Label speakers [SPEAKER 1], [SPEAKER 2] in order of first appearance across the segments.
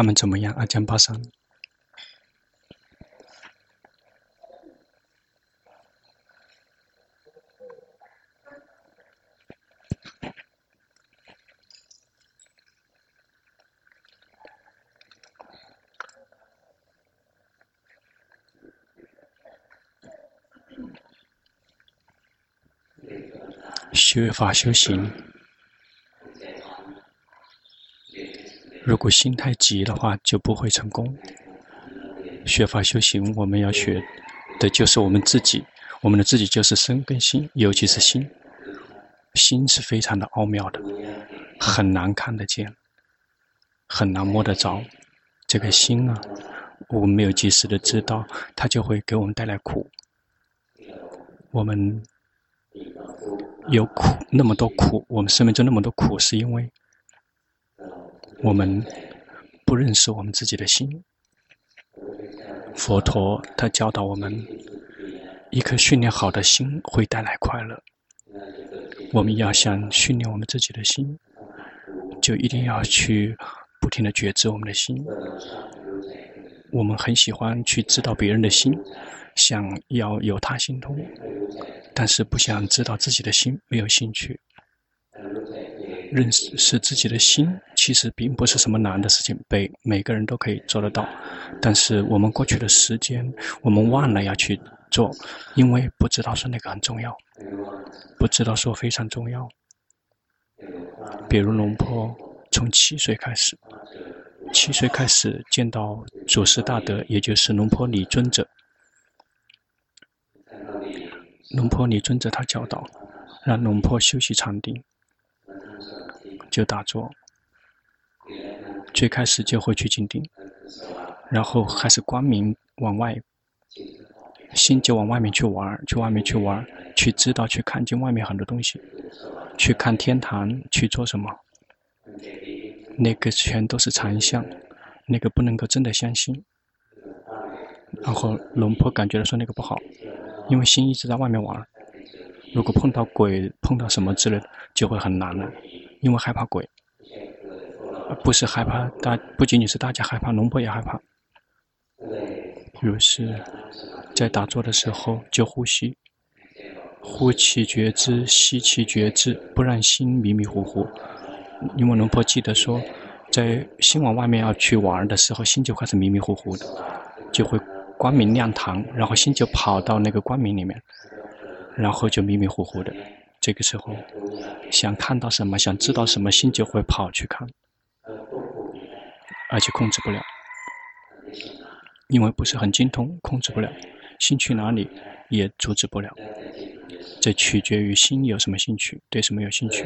[SPEAKER 1] 他们怎么样？阿江巴桑。学法修行，如果心太急的话，就不会成功。学法修行，我们要学的就是我们自己，我们的自己就是身跟心，尤其是心。心是非常的奥妙的，很难看得见，很难摸得着。这个心啊，我们没有及时的知道，它就会给我们带来苦。我们。有苦，那么多苦，我们生命中那么多苦，是因为我们不认识我们自己的心。佛陀他教导我们，一颗训练好的心会带来快乐。我们要想训练我们自己的心，就一定要去不停的觉知我们的心。我们很喜欢去知道别人的心，想要有他心通。但是不想知道自己的心，没有兴趣。认识是自己的心，其实并不是什么难的事情，每每个人都可以做得到。但是我们过去的时间，我们忘了要去做，因为不知道说那个很重要，不知道说非常重要。比如龙坡从七岁开始，七岁开始见到祖师大德，也就是龙坡李尊者。龙坡李尊者他教导，让龙坡休息禅定，就打坐。最开始就会去静定，然后还是光明往外，心就往外面去玩，去外面去玩，去知道，去看见外面很多东西，去看天堂，去做什么？那个全都是禅相，那个不能够真的相信。然后龙婆感觉到说那个不好。因为心一直在外面玩，如果碰到鬼、碰到什么之类的，就会很难了。因为害怕鬼，不是害怕大，不仅仅是大家害怕，龙婆也害怕。于是，在打坐的时候就呼吸，呼气觉知，吸气觉知，不让心迷迷糊糊。因为龙婆记得说，在心往外面要去玩的时候，心就开始迷迷糊糊的，就会。光明亮堂，然后心就跑到那个光明里面，然后就迷迷糊糊的。这个时候，想看到什么，想知道什么，心就会跑去看，而且控制不了，因为不是很精通，控制不了。心去哪里也阻止不了，这取决于心有什么兴趣，对什么有兴趣。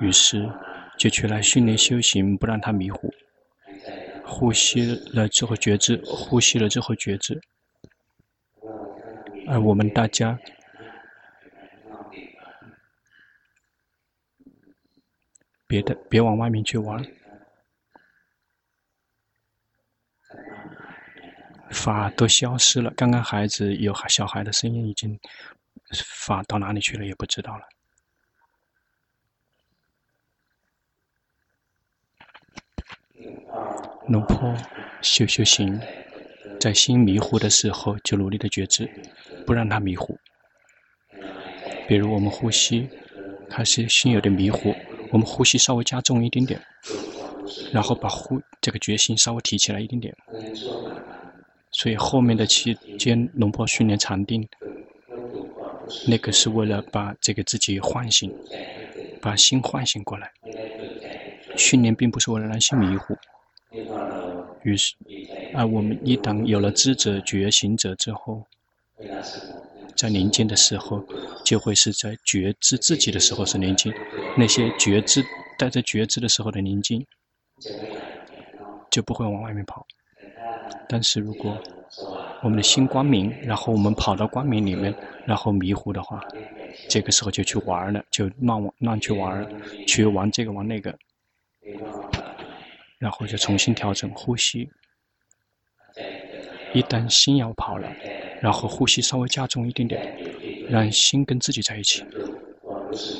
[SPEAKER 1] 于是就去来训练修行，不让它迷糊。呼吸了之后觉知，呼吸了之后觉知。而我们大家，别的别往外面去玩，法都消失了。刚刚孩子有小孩的声音，已经法到哪里去了也不知道了。龙坡修修行，在心迷糊的时候就努力的觉知，不让它迷糊。比如我们呼吸，还是心有点迷糊，我们呼吸稍微加重一点点，然后把呼这个决心稍微提起来一点点。所以后面的期间，龙婆训练禅定，那个是为了把这个自己唤醒，把心唤醒过来。训练并不是为了让心迷糊。于是，啊，我们一旦有了知者、觉醒者之后，在宁静的时候，就会是在觉知自己的时候是宁静。那些觉知带着觉知的时候的宁静，就不会往外面跑。但是如果我们的心光明，然后我们跑到光明里面，然后迷糊的话，这个时候就去玩了，就乱乱去玩，去玩这个玩那个。然后就重新调整呼吸。一旦心要跑了，然后呼吸稍微加重一点点，让心跟自己在一起，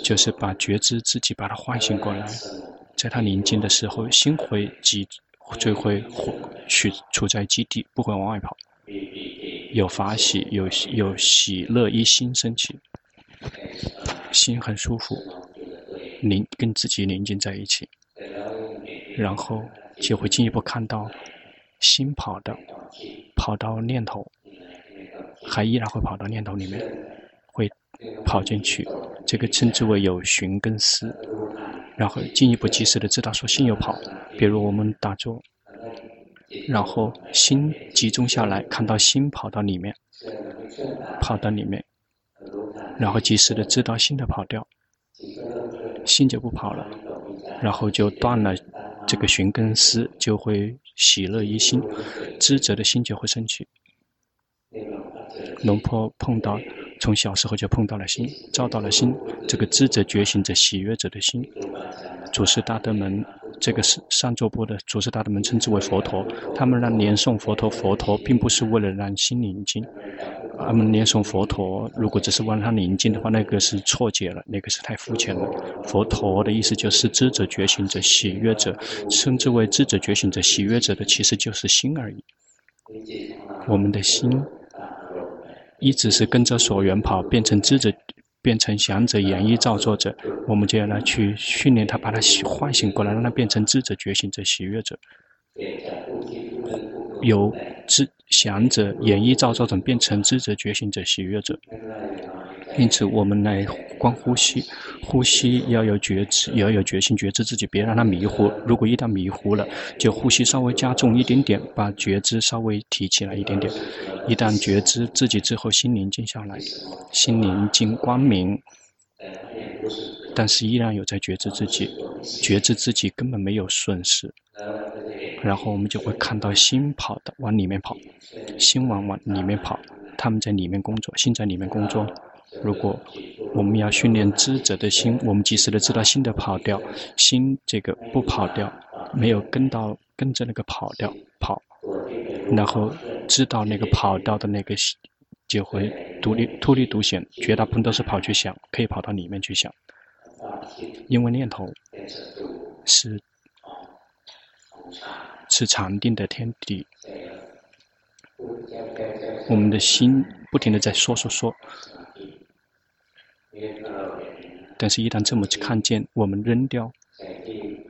[SPEAKER 1] 就是把觉知自己把它唤醒过来。在它宁静的时候，心会集就会去处在基地，不会往外跑。有法喜，有有喜乐一心升起，心很舒服，宁跟自己宁静在一起，然后就会进一步看到心跑的，跑到念头，还依然会跑到念头里面，会跑进去，这个称之为有寻跟思，然后进一步及时的知道说心有跑，比如我们打坐。然后心集中下来，看到心跑到里面，跑到里面，然后及时的知道心的跑掉，心就不跑了，然后就断了这个寻根思，就会喜乐一心，知者的心就会升起。龙婆碰到，从小时候就碰到了心，照到了心，这个知者觉醒者喜悦者的心，祖师大德们。这个是上座部的祖师大德们称之为佛陀，他们让念诵佛陀，佛陀并不是为了让心宁静，他们念诵佛陀，如果只是让他宁静的话，那个是错解了，那个是太肤浅了。佛陀的意思就是知者觉醒者喜悦者，称之为知者觉醒者喜悦者的，其实就是心而已。我们的心一直是跟着所缘跑，变成知者。变成想者、演绎、造作者，我们就要来去训练他，把他唤醒过来，让他变成知者、觉醒者、喜悦者。由知想者、演绎、造作者变成知者、觉醒者、喜悦者。因此，我们来观呼吸，呼吸要有觉知，也要有决心觉知自己，别让它迷糊。如果一旦迷糊了，就呼吸稍微加重一点点，把觉知稍微提起来一点点。一旦觉知自己之后，心宁静下来，心宁静光明，但是依然有在觉知自己，觉知自己根本没有损失。然后我们就会看到心跑的往里面跑，心往往里面跑，他们在里面工作，心在里面工作。如果我们要训练知者的心，我们及时的知道心的跑掉，心这个不跑掉，没有跟到跟着那个跑掉跑，然后知道那个跑掉的那个心就会独立脱离独显，绝大部分都是跑去想，可以跑到里面去想，因为念头是是禅定的天地，我们的心不停的在说说说。但是，一旦这么去看见，我们扔掉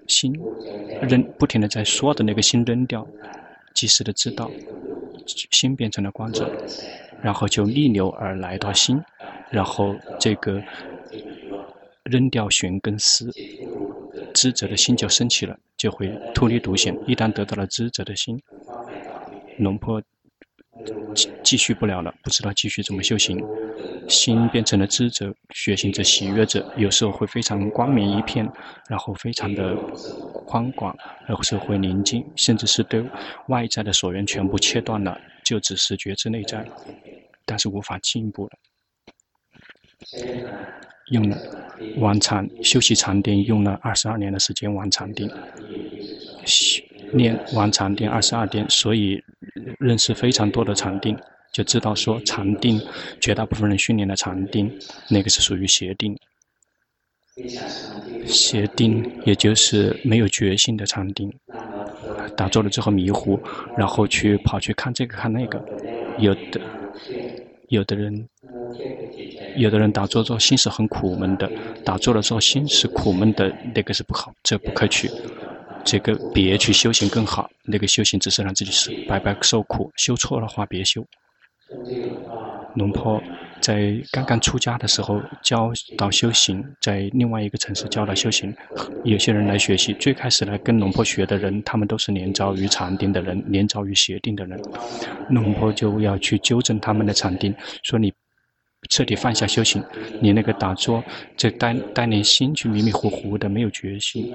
[SPEAKER 1] 心，扔不停的在说的那个心扔掉，及时的知道，心变成了光者，然后就逆流而来到心，然后这个扔掉寻跟思，知者的心就升起了，就会脱离独显。一旦得到了知者的心，龙婆继继续不了了，不知道继续怎么修行。心变成了知者、觉醒者、喜悦者，有时候会非常光明一片，然后非常的宽广，然后是会宁静，甚至是对外在的所缘全部切断了，就只是觉知内在，但是无法进一步了。用了玩禅休息禅定，用了二十二年的时间玩禅定，练玩禅定二十二天，所以认识非常多的禅定。就知道说禅定，绝大部分人训练的禅定，那个是属于邪定。邪定也就是没有决心的禅定，打坐了之后迷糊，然后去跑去看这个看那个，有的有的人有的人打坐之后心是很苦闷的，打坐了之后心是苦闷的，那个是不好，这不可取。这个别去修行更好，那个修行只是让自己是白白受苦，修错了话别修。龙婆在刚刚出家的时候教导修行，在另外一个城市教导修行。有些人来学习，最开始来跟龙婆学的人，他们都是连遭于禅定的人，连遭于邪定的人。龙婆就要去纠正他们的禅定，说你彻底放下修行，你那个打坐，这带带领心去迷迷糊糊的，没有决心，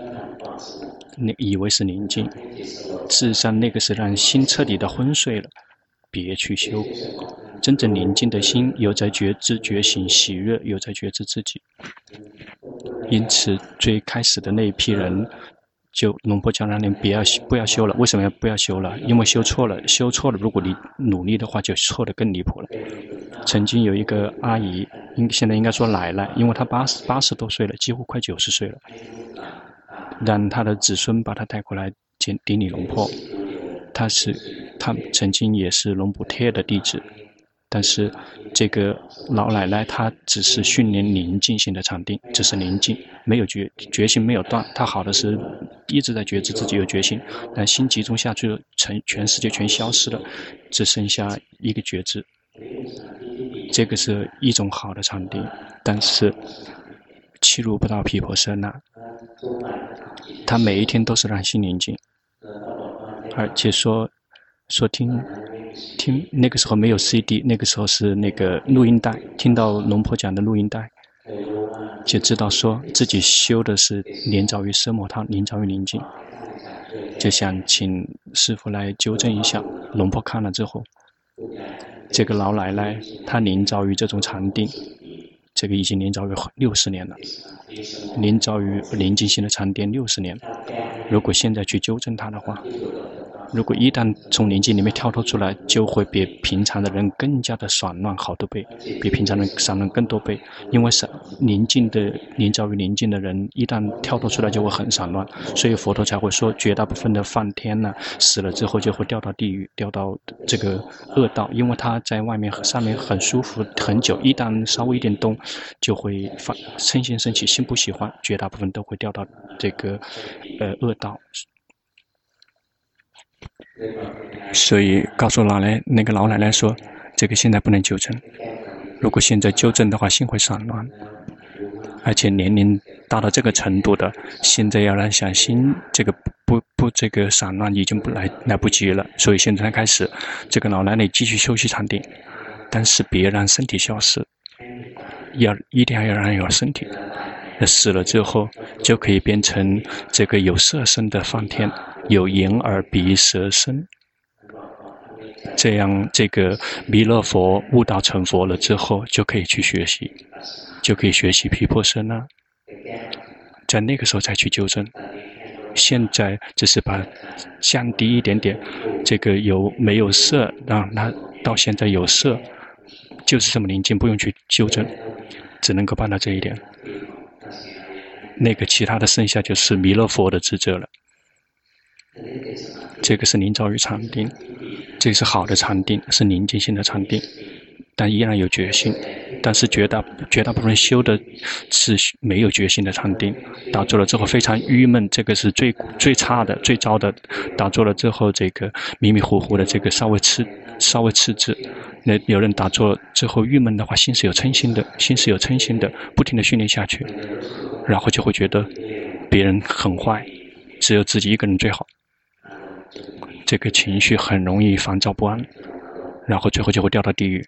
[SPEAKER 1] 你以为是宁静，事实上那个是让心彻底的昏睡了。别去修，真正宁静的心有在觉知、觉醒、喜悦，有在觉知自己。因此，最开始的那一批人，就龙婆教让你不要不要修了。为什么要不要修了？因为修错了，修错了。如果你努力的话，就错得更离谱了。曾经有一个阿姨，应现在应该说奶奶，因为她八十八十多岁了，几乎快九十岁了，让她的子孙把她带过来。简顶礼龙婆，她是她曾经也是龙补贴的弟子。但是，这个老奶奶她只是训练宁静性的禅定，只是宁静，没有觉觉心没有断。她好的是一直在觉知自己有觉心，但心集中下去了，全世界全消失了，只剩下一个觉知。这个是一种好的禅定，但是契入不到毗婆舍那，他每一天都是让心宁静，而且说说听。听那个时候没有 CD，那个时候是那个录音带，听到龙婆讲的录音带，就知道说自己修的是连遭于奢摩他，连遭于宁静，就想请师傅来纠正一下。龙婆看了之后，这个老奶奶她连遭于这种禅定，这个已经连遭于六十年了，连遭于宁静性的禅定六十年，如果现在去纠正她的话。如果一旦从宁静里面跳脱出来，就会比平常的人更加的散乱好多倍，比平常人散乱更多倍。因为是宁静的、临遭于宁静的人，一旦跳脱出来就会很散乱，所以佛陀才会说，绝大部分的梵天呢，死了之后就会掉到地狱，掉到这个恶道，因为他在外面上面很舒服很久，一旦稍微一点动，就会发身心升起，心不喜欢，绝大部分都会掉到这个呃恶道。所以告诉老奶那个老奶奶说，这个现在不能纠正。如果现在纠正的话，心会散乱，而且年龄大到这个程度的，现在要让想心这个不不这个散乱已经不来来不及了。所以现在开始，这个老奶奶继续休息禅定，但是别让身体消失，要一定要让有身体。死了之后就可以变成这个有色身的梵天。有眼耳鼻舌身，这样这个弥勒佛悟道成佛了之后，就可以去学习，就可以学习皮婆舍那，在那个时候再去纠正。现在只是把降低一点点，这个有没有色，让他到现在有色，就是这么宁静，不用去纠正，只能够办到这一点。那个其他的剩下就是弥勒佛的职责了。这个是临遭于禅定，这个是好的禅定，是宁静性的禅定，但依然有决心。但是绝大绝大部分修的是没有决心的禅定，打坐了之后非常郁闷，这个是最最差的、最糟的。打坐了之后，这个迷迷糊糊的，这个稍微迟稍微迟滞。那有人打坐之后郁闷的话，心是有嗔心的，心是有嗔心的，不停的训练下去，然后就会觉得别人很坏，只有自己一个人最好。这个情绪很容易烦躁不安，然后最后就会掉到地狱。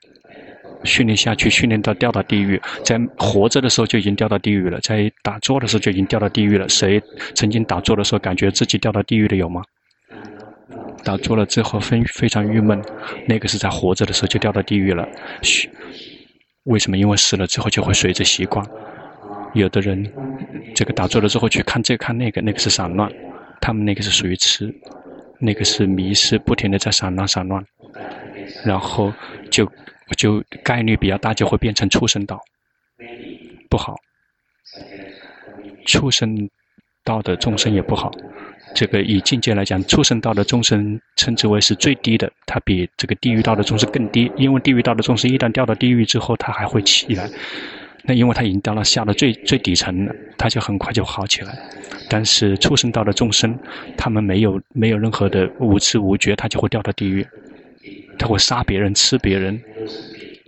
[SPEAKER 1] 训练下去，训练到掉到地狱，在活着的时候就已经掉到地狱了，在打坐的时候就已经掉到地狱了。谁曾经打坐的时候感觉自己掉到地狱的有吗？打坐了之后非非常郁闷，那个是在活着的时候就掉到地狱了。嘘，为什么？因为死了之后就会随着习惯。有的人这个打坐了之后去看这看那个，那个是散乱，他们那个是属于痴。那个是迷失，不停的在散乱散乱，然后就就概率比较大，就会变成畜生道，不好。畜生道的众生也不好。这个以境界来讲，畜生道的众生称之为是最低的，它比这个地狱道的众生更低，因为地狱道的众生一旦掉到地狱之后，它还会起来。那因为他已经到了下了最最底层了，他就很快就好起来。但是畜生道的众生，他们没有没有任何的无知无觉，他就会掉到地狱，他会杀别人、吃别人，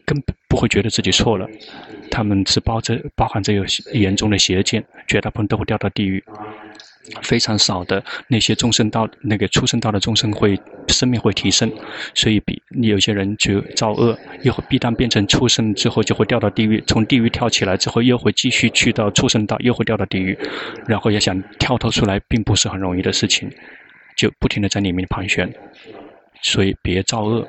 [SPEAKER 1] 根本不会觉得自己错了。他们只包着包含着有严重的邪见，绝大部分都会掉到地狱。非常少的那些众生道，那个畜生道的众生会生命会提升，所以比你有些人就造恶，又会必当变成畜生之后就会掉到地狱，从地狱跳起来之后又会继续去到畜生道，又会掉到地狱，然后要想跳脱出来并不是很容易的事情，就不停地在里面盘旋，所以别造恶。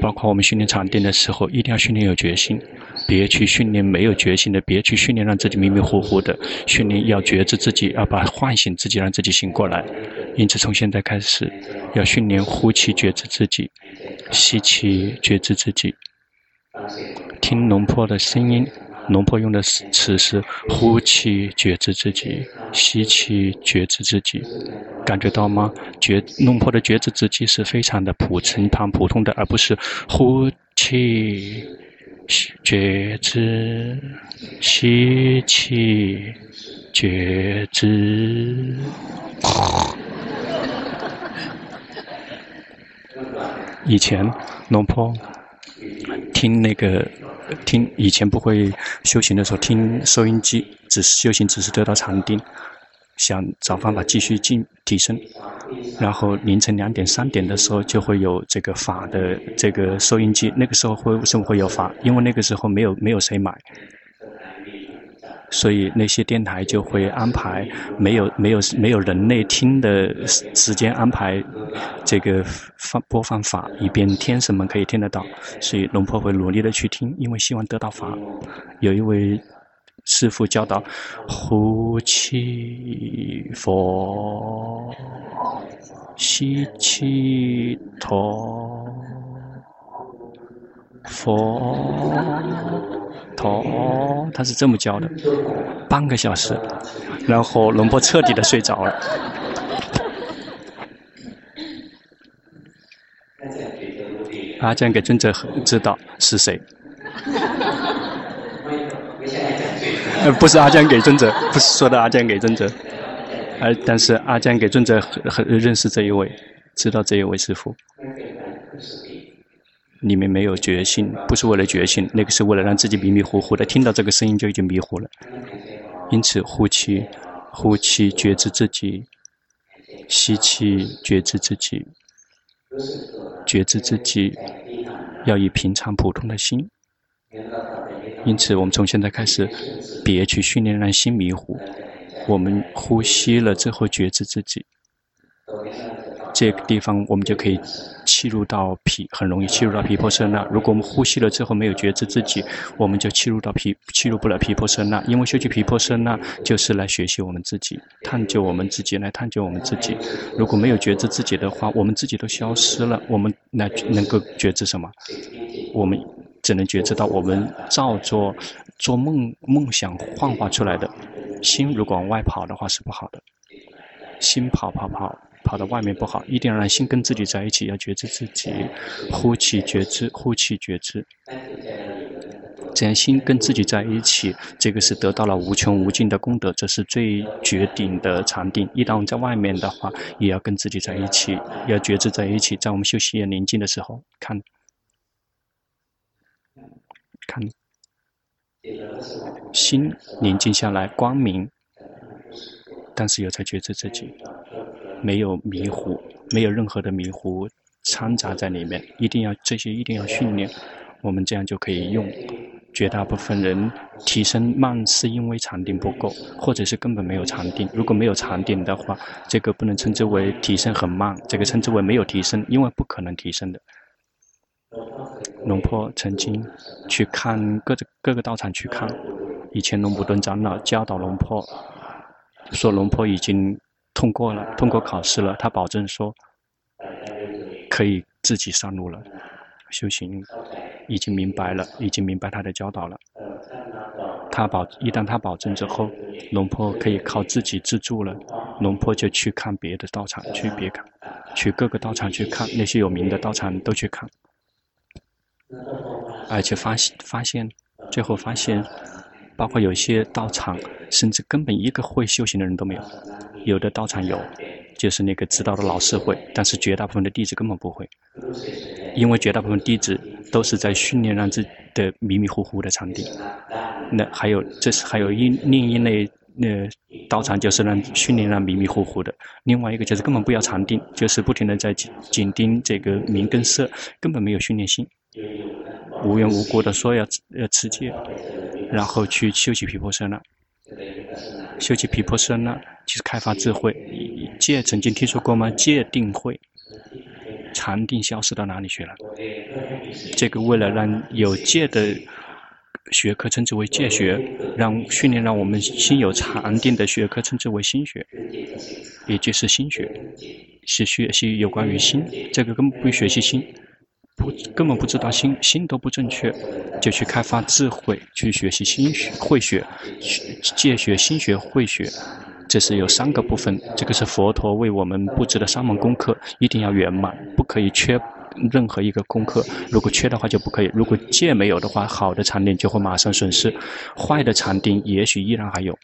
[SPEAKER 1] 包括我们训练禅定的时候，一定要训练有决心，别去训练没有决心的，别去训练让自己迷迷糊糊的，训练要觉知自己，要把唤醒自己，让自己醒过来。因此，从现在开始，要训练呼气觉知自己，吸气觉知自己，听龙婆的声音，龙婆用的词是呼气觉知自己，吸气觉知自己，感觉到吗？觉龙婆的觉知自己是非常的普通、旁普通的，而不是呼气觉知，吸气觉知。以前龙坡听那个。听以前不会修行的时候听收音机，只是修行只是得到禅定，想找方法继续进提升，然后凌晨两点三点的时候就会有这个法的这个收音机，那个时候会为什么会有法？因为那个时候没有没有谁买。所以那些电台就会安排没有没有没有人类听的时间安排这个放播放法，以便天神们可以听得到。所以龙婆会努力的去听，因为希望得到法。有一位师父教导：呼气佛，吸气陀，佛。陀，他是这么教的，半个小时，然后龙婆彻底的睡着了。阿江给尊者知道是谁？呃，不是阿江给尊者，不是说的阿江给尊者，而但是阿江给尊者很很认识这一位，知道这一位师傅。里面没有决心，不是为了决心，那个是为了让自己迷迷糊糊的，听到这个声音就已经迷糊了。因此，呼气，呼气觉知自己，吸气觉知自己，觉知自己，要以平常普通的心。因此，我们从现在开始，别去训练让心迷糊。我们呼吸了之后，觉知自己。这个地方我们就可以契入到皮，很容易契入到毗婆舍那。如果我们呼吸了之后没有觉知自己，我们就契入到毗，契入不了毗婆舍那。因为修习毗婆舍那就是来学习我们自己，探究我们自己，来探究我们自己。如果没有觉知自己的话，我们自己都消失了。我们来能够觉知什么？我们只能觉知到我们照做做梦梦想幻化出来的。心如果往外跑的话是不好的，心跑跑跑。跑到外面不好，一定要让心跟自己在一起，要觉知自己，呼气觉知，呼气觉知，这样心跟自己在一起，这个是得到了无穷无尽的功德，这是最绝顶的禅定。一旦我们在外面的话，也要跟自己在一起，要觉知在一起，在我们休息也宁静的时候，看，看，心宁静下来，光明，但是有在觉知自己。没有迷糊，没有任何的迷糊掺杂在里面。一定要这些，一定要训练。我们这样就可以用。绝大部分人提升慢，是因为禅定不够，或者是根本没有禅定。如果没有禅定的话，这个不能称之为提升很慢，这个称之为没有提升，因为不可能提升的。龙坡曾经去看各个各个道场去看，以前龙普顿长老教导龙坡，说龙坡已经。通过了，通过考试了。他保证说，可以自己上路了。修行已经明白了，已经明白他的教导了。他保一旦他保证之后，龙坡可以靠自己自助了。龙坡就去看别的道场，去别看，去各个道场去看那些有名的道场都去看，而且发现发现，最后发现，包括有些道场，甚至根本一个会修行的人都没有。有的道场有，就是那个知道的老师会，但是绝大部分的弟子根本不会，因为绝大部分弟子都是在训练让自己的迷迷糊糊的禅定。那还有，这是还有一另一类那道场，就是让训练让迷迷糊糊的。另外一个就是根本不要禅定，就是不停的在紧盯这个名跟色，根本没有训练心，无缘无故的说要要持戒，然后去修习皮婆舍那。修习皮婆舍那，就是开发智慧。戒曾经听说过吗？戒定慧，禅定消失到哪里去了？这个为了让有戒的学科称之为戒学，让训练让我们心有禅定的学科称之为心学，也就是心学，是学习有关于心。这个根本不学习心，不根本不知道心心都不正确，就去开发智慧，去学习心学、慧学，借学心学、慧学。这是有三个部分，这个是佛陀为我们布置的三门功课，一定要圆满，不可以缺任何一个功课。如果缺的话就不可以。如果戒没有的话，好的禅定就会马上损失，坏的禅定也许依然还有。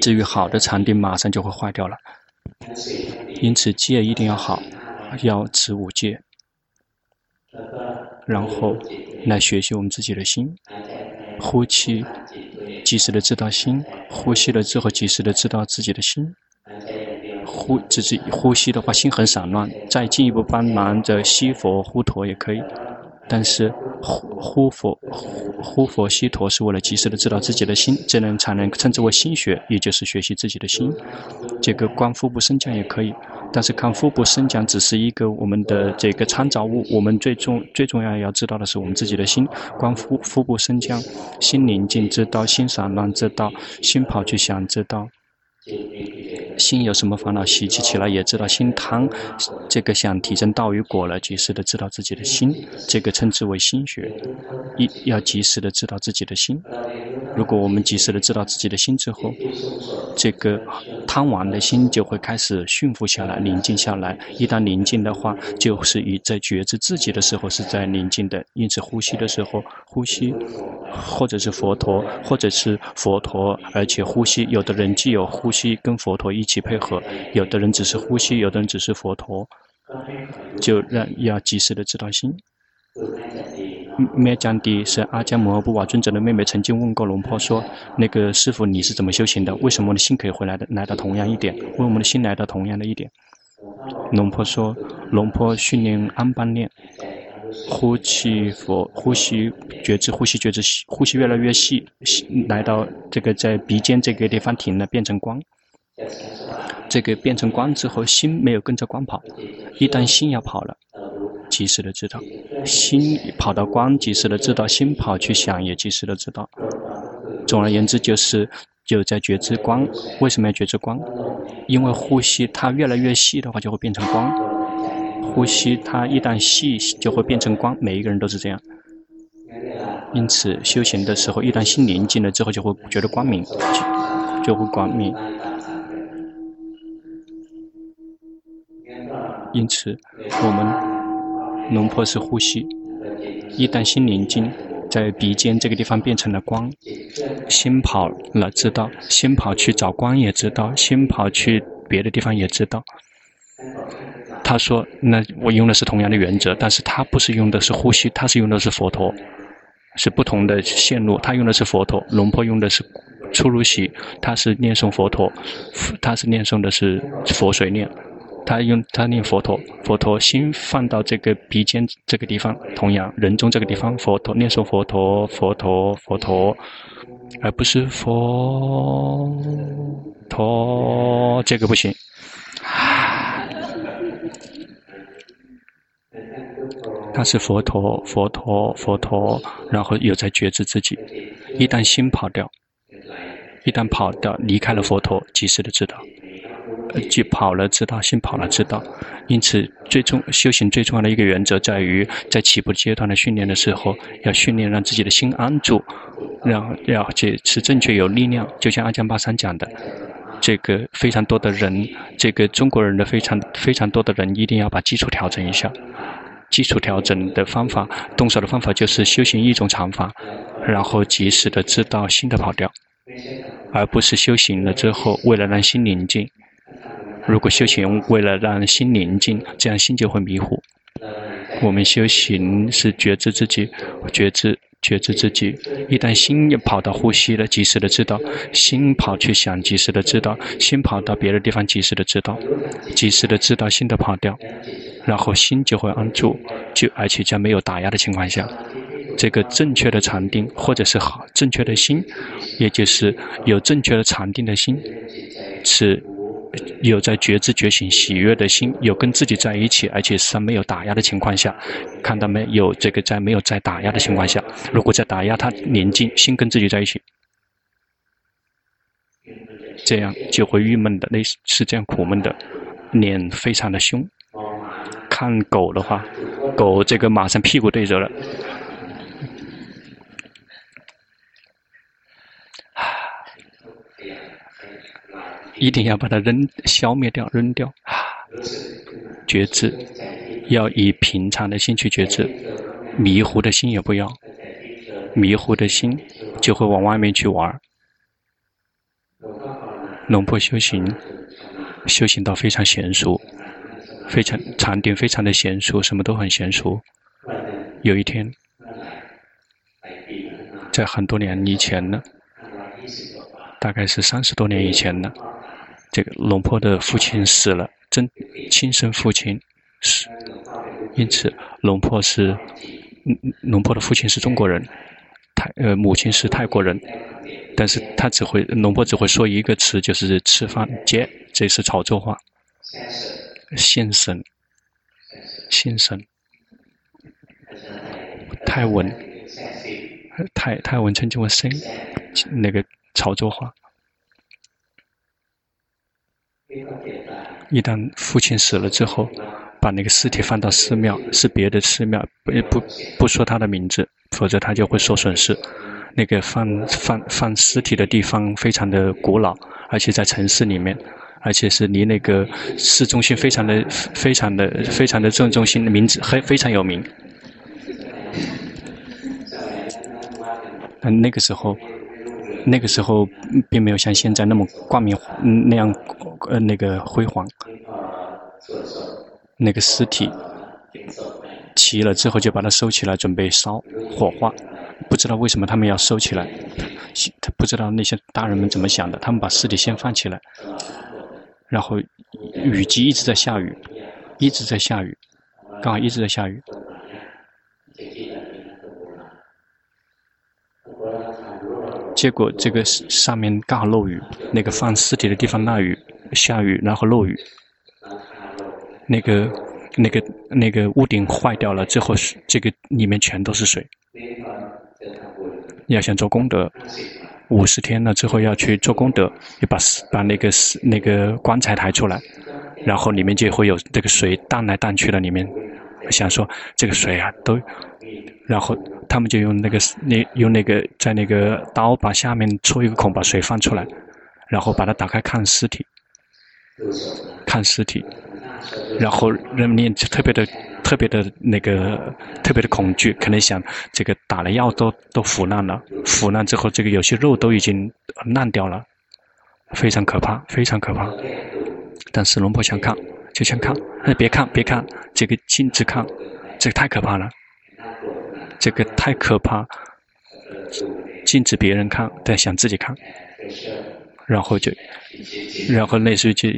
[SPEAKER 1] 至于好的禅定，马上就会坏掉了。因此戒一定要好，要持五戒，然后来学习我们自己的心，呼气。及时的知道心，呼吸了之后，及时的知道自己的心。呼，只是呼吸的话，心很散乱。再进一步帮忙着吸佛呼陀也可以，但是呼呼佛呼佛吸陀是为了及时的知道自己的心，这样才能称之为心学，也就是学习自己的心。这个观腹部升降也可以。但是看腹部升降只是一个我们的这个参照物，我们最重最重要要知道的是我们自己的心。观腹腹部升降，心宁静，之道心散乱，之道心跑去想，之道心有什么烦恼习气起来，也知道心贪，这个想体证道与果了，及时的知道自己的心，这个称之为心学。一要及时的知道自己的心。如果我们及时的知道自己的心之后，这个贪玩的心就会开始驯服下来，宁静下来。一旦宁静的话，就是以在觉知自己的时候是在宁静的。因此，呼吸的时候，呼吸，或者是佛陀，或者是佛陀，而且呼吸。有的人既有呼吸跟佛陀一起配合，有的人只是呼吸，有的人只是佛陀，就让要及时的知道心。灭迦帝是阿迦摩诃布瓦尊者的妹妹，曾经问过龙婆说：“那个师傅，你是怎么修行的？为什么你的心可以回来的来到同样一点？为我们的心来到同样的一点？”龙婆说：“龙婆训练安般念，呼气佛，呼吸觉知，呼吸觉知，呼吸越来越细，来到这个在鼻尖这个地方停了，变成光。这个变成光之后，心没有跟着光跑，一旦心要跑了。”及时的知道，心跑到光，及时的知道；心跑去想，也及时的知道。总而言之，就是就在觉知光。为什么要觉知光？因为呼吸它越来越细的话，就会变成光。呼吸它一旦细，就会变成光。每一个人都是这样。因此，修行的时候，一旦心宁静了之后，就会觉得光明，就，会光明。因此，我们。龙婆是呼吸，一旦心宁静，在鼻尖这个地方变成了光，心跑了知道，心跑去找光也知道，心跑去别的地方也知道。他说：“那我用的是同样的原则，但是他不是用的是呼吸，他是用的是佛陀，是不同的线路。他用的是佛陀，龙婆用的是初入息，他是念诵佛陀，他是念诵的是佛水念。”他用他念佛陀，佛陀心放到这个鼻尖这个地方，同样人中这个地方，佛陀念诵佛陀，佛陀，佛陀，而不是佛陀，这个不行。他是佛陀，佛陀，佛陀，然后又在觉知自己。一旦心跑掉，一旦跑掉，离开了佛陀，及时的知道。即跑了，知道心跑了，知道。因此，最终修行最重要的一个原则在于，在起步阶段的训练的时候，要训练让自己的心安住，让要去持正确有力量。就像阿江巴桑讲的，这个非常多的人，这个中国人的非常非常多的人，一定要把基础调整一下。基础调整的方法，动手的方法就是修行一种禅法，然后及时的知道心的跑掉，而不是修行了之后，为了让心宁静。如果修行为了让心宁静，这样心就会迷糊。我们修行是觉知自己，觉知觉知自己。一旦心跑到呼吸了，及时的知道；心跑去想，及时的知道；心跑到别的地方，及时的知道，及时的知道心的跑掉，然后心就会安住，就而且在没有打压的情况下，这个正确的禅定或者是好正确的心，也就是有正确的禅定的心，是。有在觉知觉醒喜悦的心，有跟自己在一起，而且是没有打压的情况下，看到没有？这个在没有在打压的情况下，如果在打压，他宁静，心跟自己在一起，这样就会郁闷的，类似是这样苦闷的，脸非常的凶。看狗的话，狗这个马上屁股对着了。一定要把它扔、消灭掉、扔掉。觉知，要以平常的心去觉知，迷糊的心也不要。迷糊的心就会往外面去玩。龙婆修行，修行到非常娴熟，非常禅定，非常的娴熟，什么都很娴熟。有一天，在很多年以前呢，大概是三十多年以前呢。这个龙婆的父亲死了，真亲生父亲是，因此龙婆是，龙婆的父亲是中国人，泰呃母亲是泰国人，但是他只会龙婆只会说一个词，就是吃饭接，这是潮州话，先生，先生，泰文，泰泰文称之为生，那个潮州话。一旦父亲死了之后，把那个尸体放到寺庙，是别的寺庙，不不不说他的名字，否则他就会受损失。那个放放放尸体的地方非常的古老，而且在城市里面，而且是离那个市中心非常的非常的非常的正中心名字很非常有名。嗯，那个时候。那个时候并没有像现在那么光明，那样，呃，那个辉煌。那个尸体齐了之后，就把它收起来，准备烧火化。不知道为什么他们要收起来，他不知道那些大人们怎么想的。他们把尸体先放起来，然后雨季一直在下雨，一直在下雨，刚好一直在下雨。结果这个上面刚好漏雨，那个放尸体的地方那雨下雨，然后漏雨，那个那个那个屋顶坏掉了之后，这个里面全都是水。要想做功德，五十天了之后要去做功德，要把把那个那个棺材抬出来，然后里面就会有这个水荡来荡去的里面。想说这个水啊都。然后他们就用那个那用那个在那个刀把下面戳一个孔，把水放出来，然后把它打开看尸体，看尸体，然后人们特别的特别的那个特别的恐惧，可能想这个打了药都都腐烂了，腐烂之后这个有些肉都已经烂掉了，非常可怕，非常可怕。但是龙婆想看，就想看，哎，别看别看，这个禁止看，这个太可怕了。这个太可怕，禁止别人看，但想自己看，然后就，然后类似于就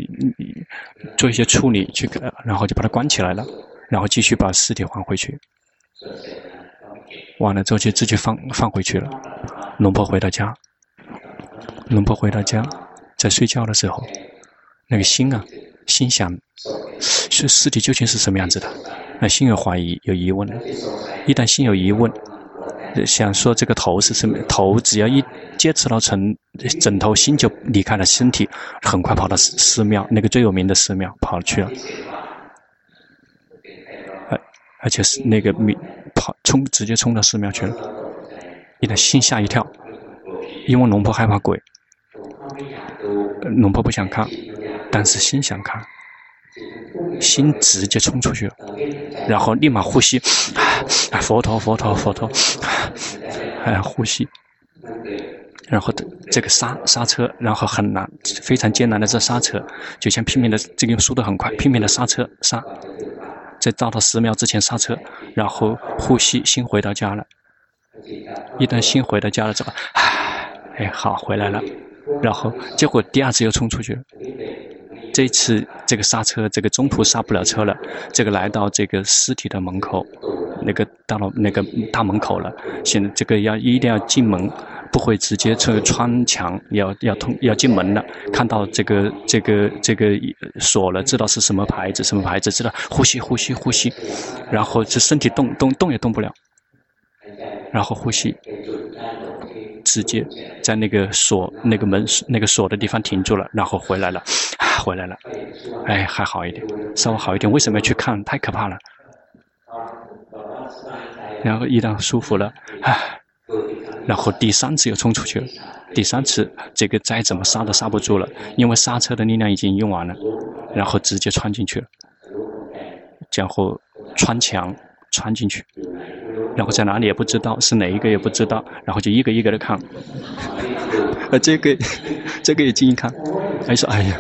[SPEAKER 1] 做一些处理，去，然后就把它关起来了，然后继续把尸体还回去，完了之后就自己放放回去了。龙婆回到家，龙婆回到家，在睡觉的时候，那个心啊，心想，是尸体究竟是什么样子的？那心有怀疑，有疑问。一旦心有疑问，想说这个头是什么？头只要一接触到枕枕头，心就离开了身体，很快跑到寺寺庙，那个最有名的寺庙跑去了。而而且是那个米跑冲直接冲到寺庙去了。一旦心吓一跳，因为龙婆害怕鬼，龙婆不想看，但是心想看。心直接冲出去了，然后立马呼吸，啊，佛陀，佛陀，佛陀，哎，呼吸，然后这个刹刹车，然后很难，非常艰难的这刹车，就像拼命的这个速度很快，拼命的刹车刹，在到达十秒之前刹车，然后呼吸，心回到家了。一旦心回到家了之后，哎，好，回来了，然后结果第二次又冲出去了。这次这个刹车，这个中途刹不了车了，这个来到这个尸体的门口，那个到了那个大门口了。现在这个要一定要进门，不会直接穿穿墙，要要通要进门了。看到这个这个这个锁了，知道是什么牌子，什么牌子，知道呼吸呼吸呼吸，然后这身体动动动也动不了，然后呼吸。直接在那个锁、那个门、那个锁的地方停住了，然后回来了，回来了，哎，还好一点，稍微好一点。为什么要去看？太可怕了。然后一旦舒服了，唉，然后第三次又冲出去了。第三次，这个再怎么刹都刹不住了，因为刹车的力量已经用完了，然后直接穿进去了，然后穿墙穿进去，然后在哪里也不知道，是哪一个也不知道，然后就一个一个的看，啊，这个这个也近看，还说哎呀，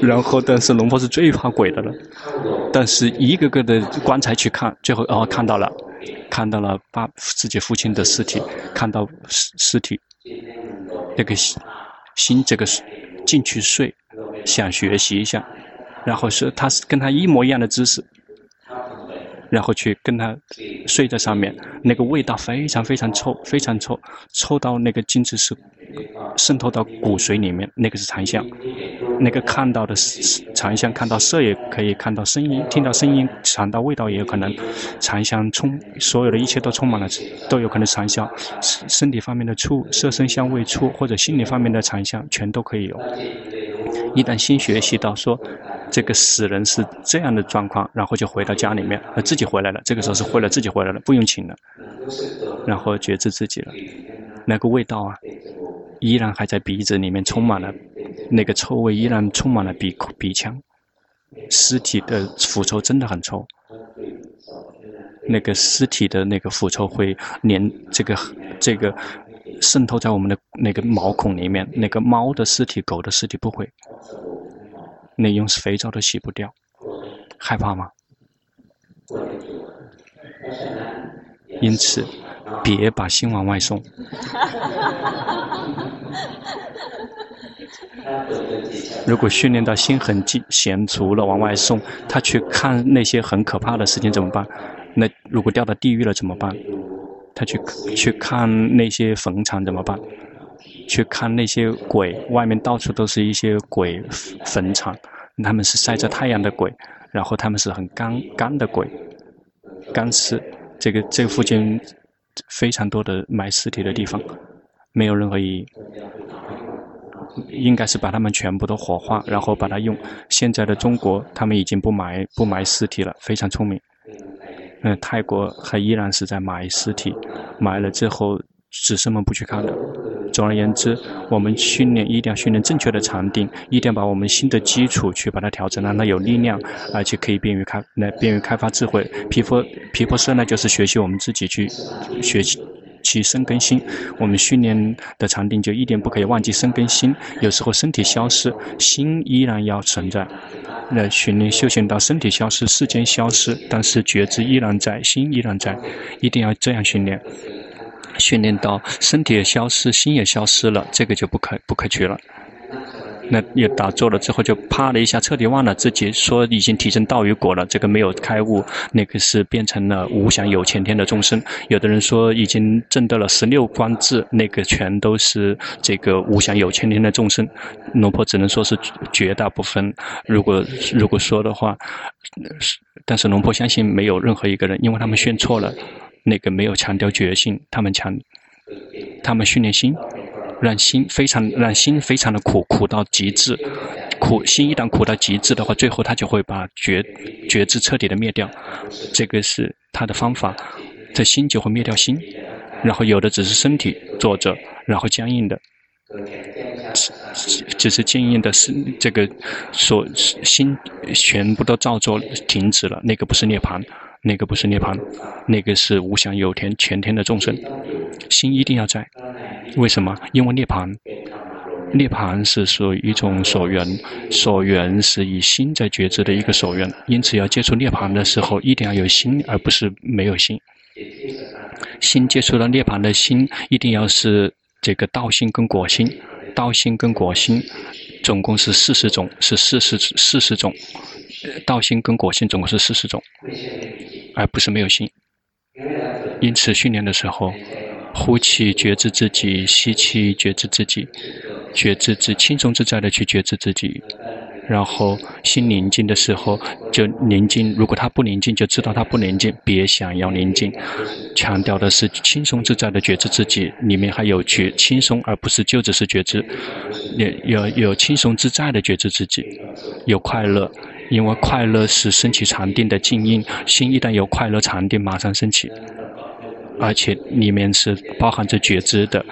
[SPEAKER 1] 然后但是龙婆是最怕鬼的了，但是一个个的棺材去看，最后哦看到了，看到了爸自己父亲的尸体，看到尸尸体。那个心，心这个进去睡，想学习一下，然后是他是跟他一模一样的姿势，然后去跟他睡在上面，那个味道非常非常臭，非常臭，臭到那个精子是渗透到骨髓里面，那个是残像。那个看到的是残像，看到色也可以看到声音，听到声音，尝到味道也有可能。残像充所有的一切都充满了，都有可能残像。身体方面的触，色声香味触，或者心理方面的残像，全都可以有。一旦新学习到说，这个死人是这样的状况，然后就回到家里面，自己回来了。这个时候是回来自己回来了，不用请了，然后觉知自己了。那个味道啊，依然还在鼻子里面充满了。那个臭味依然充满了鼻、鼻腔，尸体的腐臭真的很臭。那个尸体的那个腐臭会连这个这个渗透在我们的那个毛孔里面。那个猫的尸体、狗的尸体不会，那用肥皂都洗不掉。害怕吗？因此，别把心往外送。如果训练到心很静闲，除了往外送，他去看那些很可怕的事情怎么办？那如果掉到地狱了怎么办？他去去看那些坟场怎么办？去看那些鬼，外面到处都是一些鬼坟场，他们是晒着太阳的鬼，然后他们是很干干的鬼，干尸。这个这附近非常多的埋尸体的地方，没有任何意义。应该是把他们全部都火化，然后把它用。现在的中国，他们已经不埋不埋尸体了，非常聪明。嗯，泰国还依然是在埋尸体，埋了之后，子孙们不去看的。总而言之，我们训练一定要训练正确的禅定，一定要把我们新的基础去把它调整，让它有力量，而且可以便于开，来便于开发智慧。皮肤，皮肤色呢，就是学习我们自己去学习。其身跟心，我们训练的禅定就一点不可以忘记身跟心。有时候身体消失，心依然要存在。那训练修行到身体消失，世间消失，但是觉知依然在，心依然在，一定要这样训练。训练到身体也消失，心也消失了，这个就不可不可取了。那也打坐了之后，就啪的一下，彻底忘了自己说已经提升道与果了。这个没有开悟，那个是变成了无想有前天的众生。有的人说已经证得了十六观智，那个全都是这个无想有前天的众生。龙婆只能说是绝大部分。如果如果说的话，但是龙婆相信没有任何一个人，因为他们选错了，那个没有强调决心，他们强，他们训练心。让心非常，让心非常的苦，苦到极致。苦心一旦苦到极致的话，最后他就会把觉觉知彻底的灭掉。这个是他的方法，这心就会灭掉心。然后有的只是身体坐着，然后僵硬的，只是坚硬的是这个所心全部都照做停止了，那个不是涅槃。那个不是涅槃，那个是无想有天全天的众生，心一定要在。为什么？因为涅槃，涅槃是属于一种所缘，所缘是以心在觉知的一个所缘，因此要接触涅槃的时候，一定要有心，而不是没有心。心接触到涅槃的心，一定要是这个道心跟果心，道心跟果心，总共是四十种，是四十四十种。道心跟果心总共是四十种，而不是没有心。因此训练的时候，呼气觉知自己，吸气觉知自己，觉知自轻松自在的去觉知自己，然后心宁静的时候就宁静。如果他不宁静，就知道他不宁静，别想要宁静。强调的是轻松自在的觉知自己，里面还有觉轻松，而不是就只是觉知。有有有轻松自在的觉知自己，有快乐，因为快乐是升起禅定的静音。心一旦有快乐禅定，马上升起。而且里面是包含着觉知的，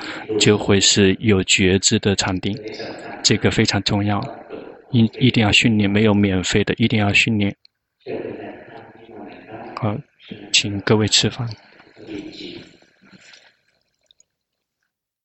[SPEAKER 1] 就会是有觉知的禅定，这个非常重要，一一定要训练，没有免费的，一定要训练。好，请各位吃饭。